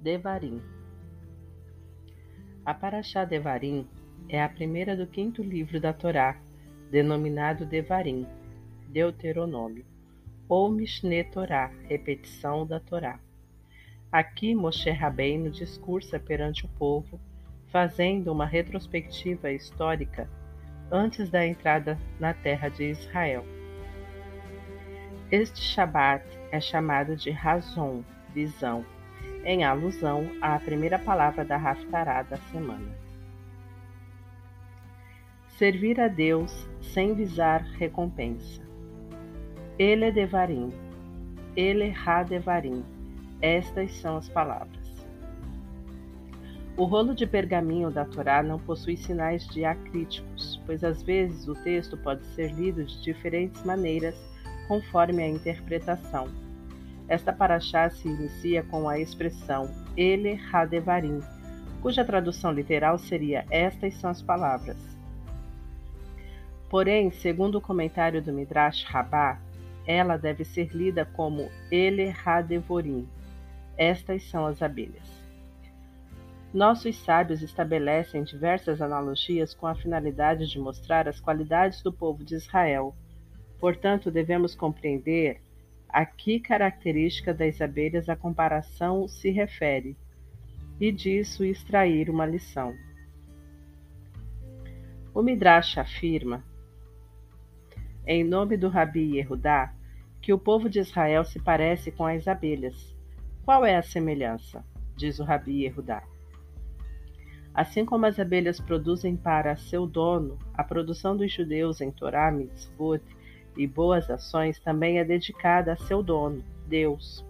Devarim. A Paraxá Devarim é a primeira do quinto livro da Torá, denominado Devarim, Deuteronômio, ou Mishneh Torá, repetição da Torá. Aqui Moshe Rabbeinu discursa perante o povo, fazendo uma retrospectiva histórica antes da entrada na terra de Israel. Este Shabat é chamado de Razon, visão, em alusão à primeira palavra da Haftará da semana. Servir a Deus sem visar recompensa. Ele é Devarim, ele é Hadevarim. Estas são as palavras. O rolo de pergaminho da Torá não possui sinais diacríticos, pois às vezes o texto pode ser lido de diferentes maneiras conforme a interpretação esta paraxá se inicia com a expressão Ele Hadevarim, cuja tradução literal seria Estas são as palavras. Porém, segundo o comentário do Midrash Rabbah, ela deve ser lida como Ele Hadevorim. Estas são as abelhas. Nossos sábios estabelecem diversas analogias com a finalidade de mostrar as qualidades do povo de Israel. Portanto, devemos compreender a que característica das abelhas a comparação se refere, e disso extrair uma lição. O Midrash afirma, em nome do Rabi Yehudá, que o povo de Israel se parece com as abelhas. Qual é a semelhança? Diz o Rabi Yehudá. Assim como as abelhas produzem para seu dono, a produção dos judeus em Torá, Mitzvot e boas ações também é dedicada a seu dono, Deus.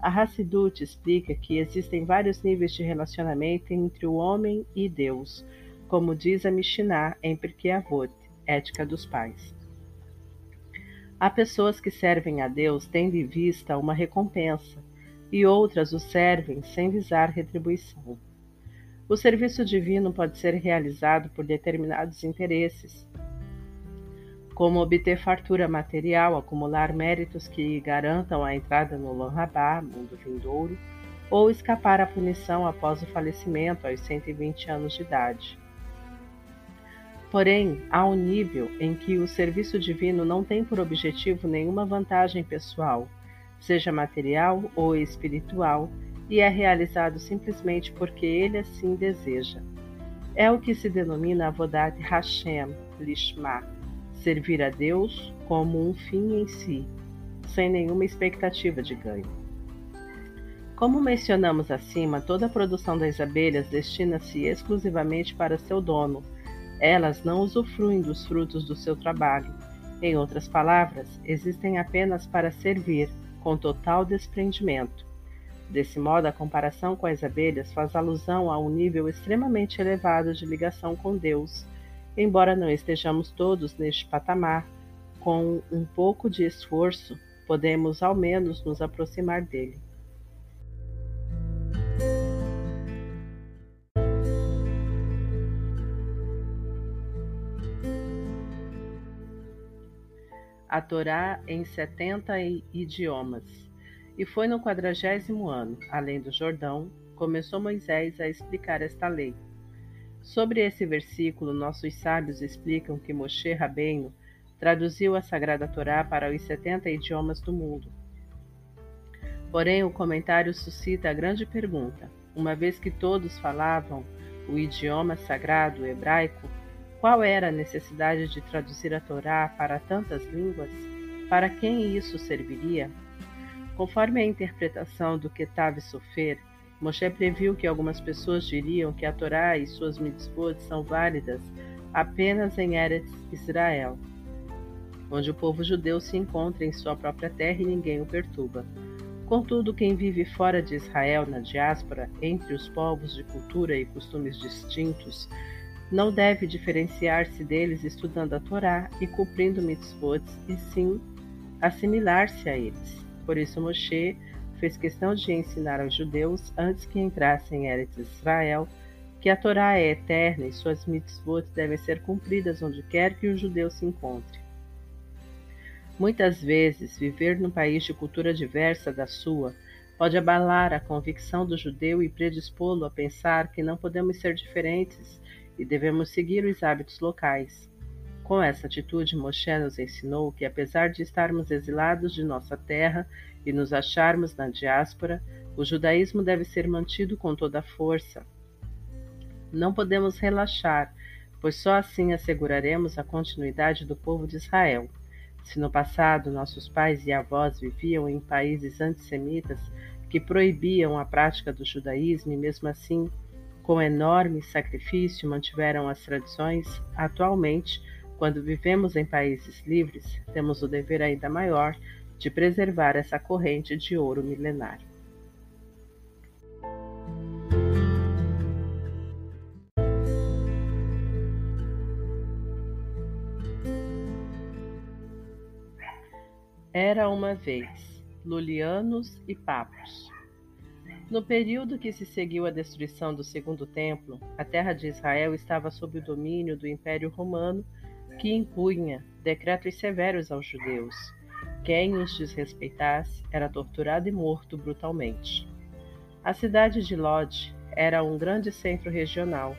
A Hassidut explica que existem vários níveis de relacionamento entre o homem e Deus, como diz a Mishnah em Pirkei Avot, Ética dos Pais. Há pessoas que servem a Deus tendo em vista uma recompensa, e outras o servem sem visar retribuição. O serviço divino pode ser realizado por determinados interesses, como obter fartura material, acumular méritos que garantam a entrada no Lanrabá, mundo vindouro, ou escapar à punição após o falecimento aos 120 anos de idade. Porém, há um nível em que o serviço divino não tem por objetivo nenhuma vantagem pessoal, seja material ou espiritual, e é realizado simplesmente porque ele assim deseja. É o que se denomina Avodat Hashem, Lishma, servir a Deus como um fim em si, sem nenhuma expectativa de ganho. Como mencionamos acima, toda a produção das abelhas destina-se exclusivamente para seu dono. Elas não usufruem dos frutos do seu trabalho. Em outras palavras, existem apenas para servir, com total desprendimento. Desse modo, a comparação com as abelhas faz alusão a um nível extremamente elevado de ligação com Deus Embora não estejamos todos neste patamar, com um pouco de esforço, podemos ao menos nos aproximar dele. a Torá em setenta idiomas. E foi no quadragésimo ano, além do Jordão, começou Moisés a explicar esta lei. Sobre esse versículo, nossos sábios explicam que Moshe Rabbeinu traduziu a Sagrada Torá para os 70 idiomas do mundo. Porém, o comentário suscita a grande pergunta: uma vez que todos falavam o idioma sagrado hebraico, qual era a necessidade de traduzir a Torá para tantas línguas? Para quem isso serviria? Conforme a interpretação do Ketav Sofer, Moshe previu que algumas pessoas diriam que a Torá e suas mitzvot são válidas apenas em Eretz Israel, onde o povo judeu se encontra em sua própria terra e ninguém o perturba. Contudo, quem vive fora de Israel, na diáspora, entre os povos de cultura e costumes distintos, não deve diferenciar-se deles estudando a Torá e cumprindo mitzvot, e sim assimilar-se a eles. Por isso, Moshe fez questão de ensinar aos judeus, antes que entrassem em Eretz Israel, que a Torá é eterna e suas mitzvot devem ser cumpridas onde quer que o judeu se encontre. Muitas vezes, viver num país de cultura diversa da sua pode abalar a convicção do judeu e predispô-lo a pensar que não podemos ser diferentes e devemos seguir os hábitos locais. Com essa atitude, Moshe nos ensinou que, apesar de estarmos exilados de nossa terra e nos acharmos na diáspora, o judaísmo deve ser mantido com toda a força. Não podemos relaxar, pois só assim asseguraremos a continuidade do povo de Israel. Se no passado nossos pais e avós viviam em países antissemitas que proibiam a prática do judaísmo e, mesmo assim, com enorme sacrifício, mantiveram as tradições, atualmente, quando vivemos em países livres, temos o dever ainda maior de preservar essa corrente de ouro milenar. Era uma vez Lulianos e Papos. No período que se seguiu à destruição do Segundo Templo, a terra de Israel estava sob o domínio do Império Romano, que impunha decretos severos aos judeus. Quem os desrespeitasse era torturado e morto brutalmente. A cidade de Lod era um grande centro regional.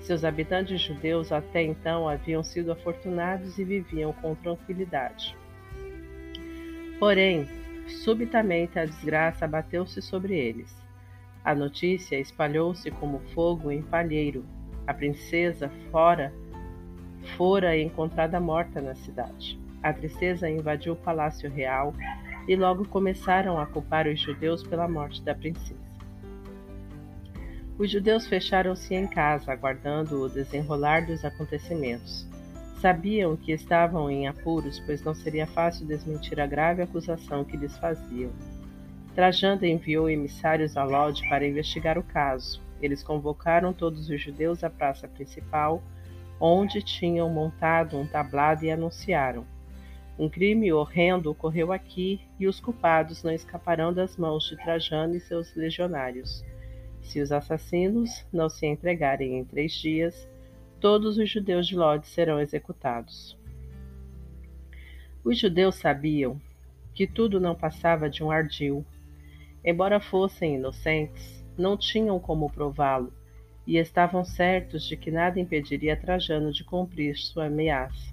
Seus habitantes judeus até então haviam sido afortunados e viviam com tranquilidade. Porém, subitamente a desgraça abateu-se sobre eles. A notícia espalhou-se como fogo em palheiro. A princesa fora fora encontrada morta na cidade. A tristeza invadiu o palácio real e logo começaram a culpar os judeus pela morte da princesa. Os judeus fecharam-se em casa, aguardando o desenrolar dos acontecimentos. Sabiam que estavam em apuros, pois não seria fácil desmentir a grave acusação que lhes faziam. Trajano enviou emissários a Lod para investigar o caso. Eles convocaram todos os judeus à praça principal, onde tinham montado um tablado e anunciaram: um crime horrendo ocorreu aqui e os culpados não escaparão das mãos de Trajano e seus legionários. Se os assassinos não se entregarem em três dias, todos os judeus de Lod serão executados. Os judeus sabiam que tudo não passava de um ardil. Embora fossem inocentes, não tinham como prová-lo e estavam certos de que nada impediria Trajano de cumprir sua ameaça.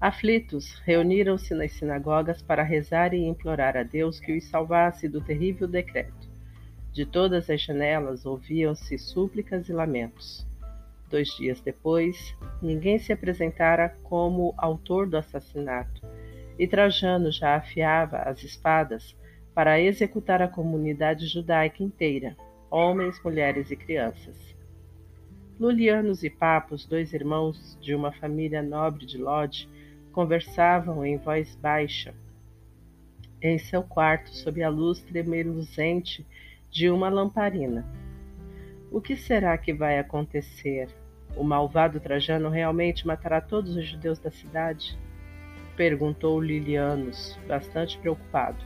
Aflitos, reuniram-se nas sinagogas para rezar e implorar a Deus que os salvasse do terrível decreto. De todas as janelas ouviam-se súplicas e lamentos. Dois dias depois, ninguém se apresentara como autor do assassinato, e Trajano já afiava as espadas para executar a comunidade judaica inteira, homens, mulheres e crianças. Lulianos e Papos, dois irmãos de uma família nobre de Lodi, conversavam em voz baixa em seu quarto sob a luz tremeluzente de uma lamparina. O que será que vai acontecer? O malvado Trajano realmente matará todos os judeus da cidade? Perguntou Lilianos, bastante preocupado.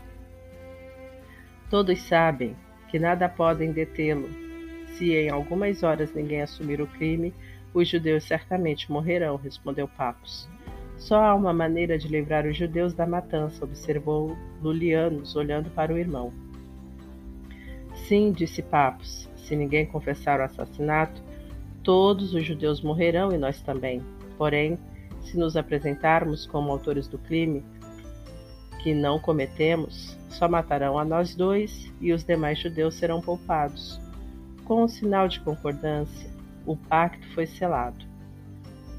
Todos sabem que nada podem detê-lo. Se em algumas horas ninguém assumir o crime, os judeus certamente morrerão, respondeu Papos. Só há uma maneira de livrar os judeus da matança, observou Lulianos, olhando para o irmão. Sim, disse Papos, se ninguém confessar o assassinato, todos os judeus morrerão e nós também. Porém, se nos apresentarmos como autores do crime que não cometemos, só matarão a nós dois e os demais judeus serão poupados. Com um sinal de concordância, o pacto foi selado.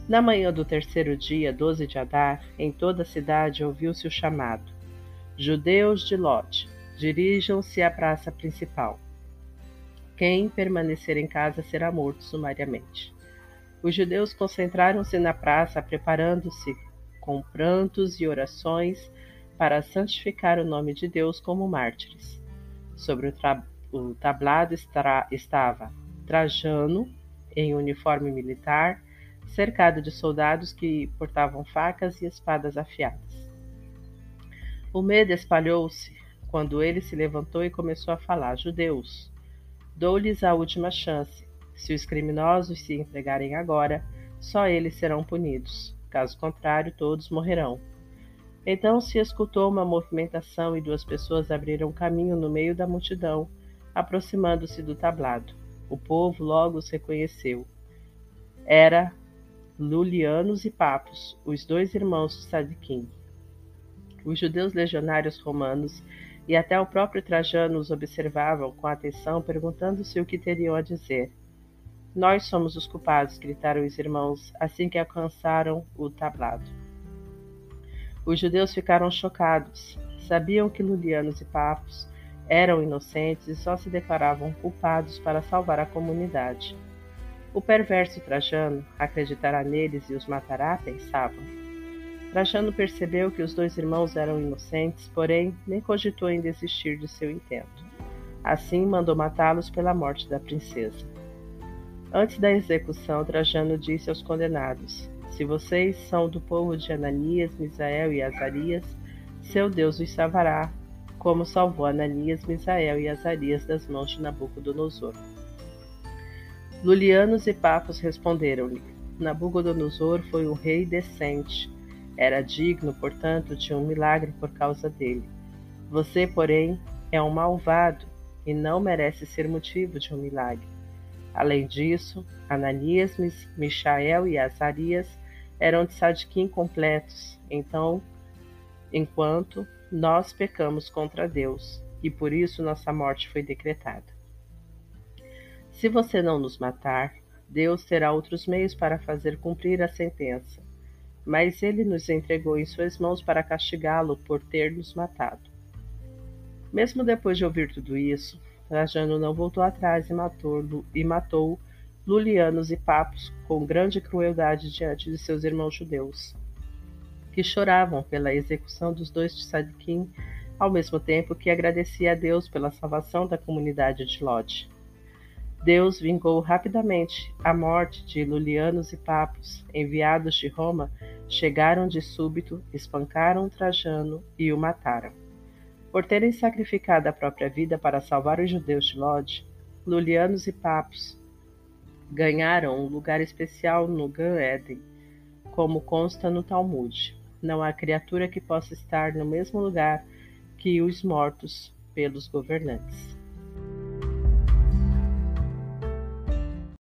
Na manhã do terceiro dia, 12 de Adar, em toda a cidade ouviu-se o chamado: Judeus de Lod, dirijam-se à praça principal. Quem permanecer em casa será morto sumariamente. Os judeus concentraram-se na praça, preparando-se com prantos e orações para santificar o nome de Deus como mártires. Sobre o, o tablado estava Trajano, em uniforme militar, cercado de soldados que portavam facas e espadas afiadas. O medo espalhou-se quando ele se levantou e começou a falar: Judeus, dou-lhes a última chance. Se os criminosos se entregarem agora, só eles serão punidos. Caso contrário, todos morrerão. Então se escutou uma movimentação e duas pessoas abriram caminho no meio da multidão, aproximando-se do tablado. O povo logo os reconheceu. Era Lulianos e Papos, os dois irmãos de Sadiquim. Os judeus legionários romanos e até o próprio Trajano os observavam com atenção, perguntando-se o que teriam a dizer. Nós somos os culpados, gritaram os irmãos assim que alcançaram o tablado. Os judeus ficaram chocados. Sabiam que Lulianos e Papos eram inocentes e só se declaravam culpados para salvar a comunidade. O perverso Trajano acreditará neles e os matará, pensavam. Trajano percebeu que os dois irmãos eram inocentes, porém nem cogitou em desistir de seu intento. Assim, mandou matá-los pela morte da princesa. Antes da execução, Trajano disse aos condenados: Se vocês são do povo de Ananias, Misael e Azarias, seu Deus os salvará, como salvou Ananias, Misael e Azarias das mãos de Nabucodonosor. Lulianos e Papos responderam-lhe: Nabucodonosor foi um rei decente era digno, portanto, de um milagre por causa dele. Você, porém, é um malvado e não merece ser motivo de um milagre. Além disso, Ananias, Michael e Azarias eram de Sadiquim completos, então, enquanto nós pecamos contra Deus, e por isso nossa morte foi decretada. Se você não nos matar, Deus terá outros meios para fazer cumprir a sentença mas ele nos entregou em suas mãos para castigá-lo por ter nos matado. Mesmo depois de ouvir tudo isso, Trajano não voltou atrás e matou, e matou Lulianos e Papos com grande crueldade diante de seus irmãos judeus, que choravam pela execução dos dois de Sadiquim, ao mesmo tempo que agradecia a Deus pela salvação da comunidade de Lod. Deus vingou rapidamente a morte de Lulianos e Papos, enviados de Roma, chegaram de súbito, espancaram Trajano e o mataram. Por terem sacrificado a própria vida para salvar os judeus de Lod, Lulianos e Papos ganharam um lugar especial no Gan Eden, como consta no Talmud. Não há criatura que possa estar no mesmo lugar que os mortos pelos governantes.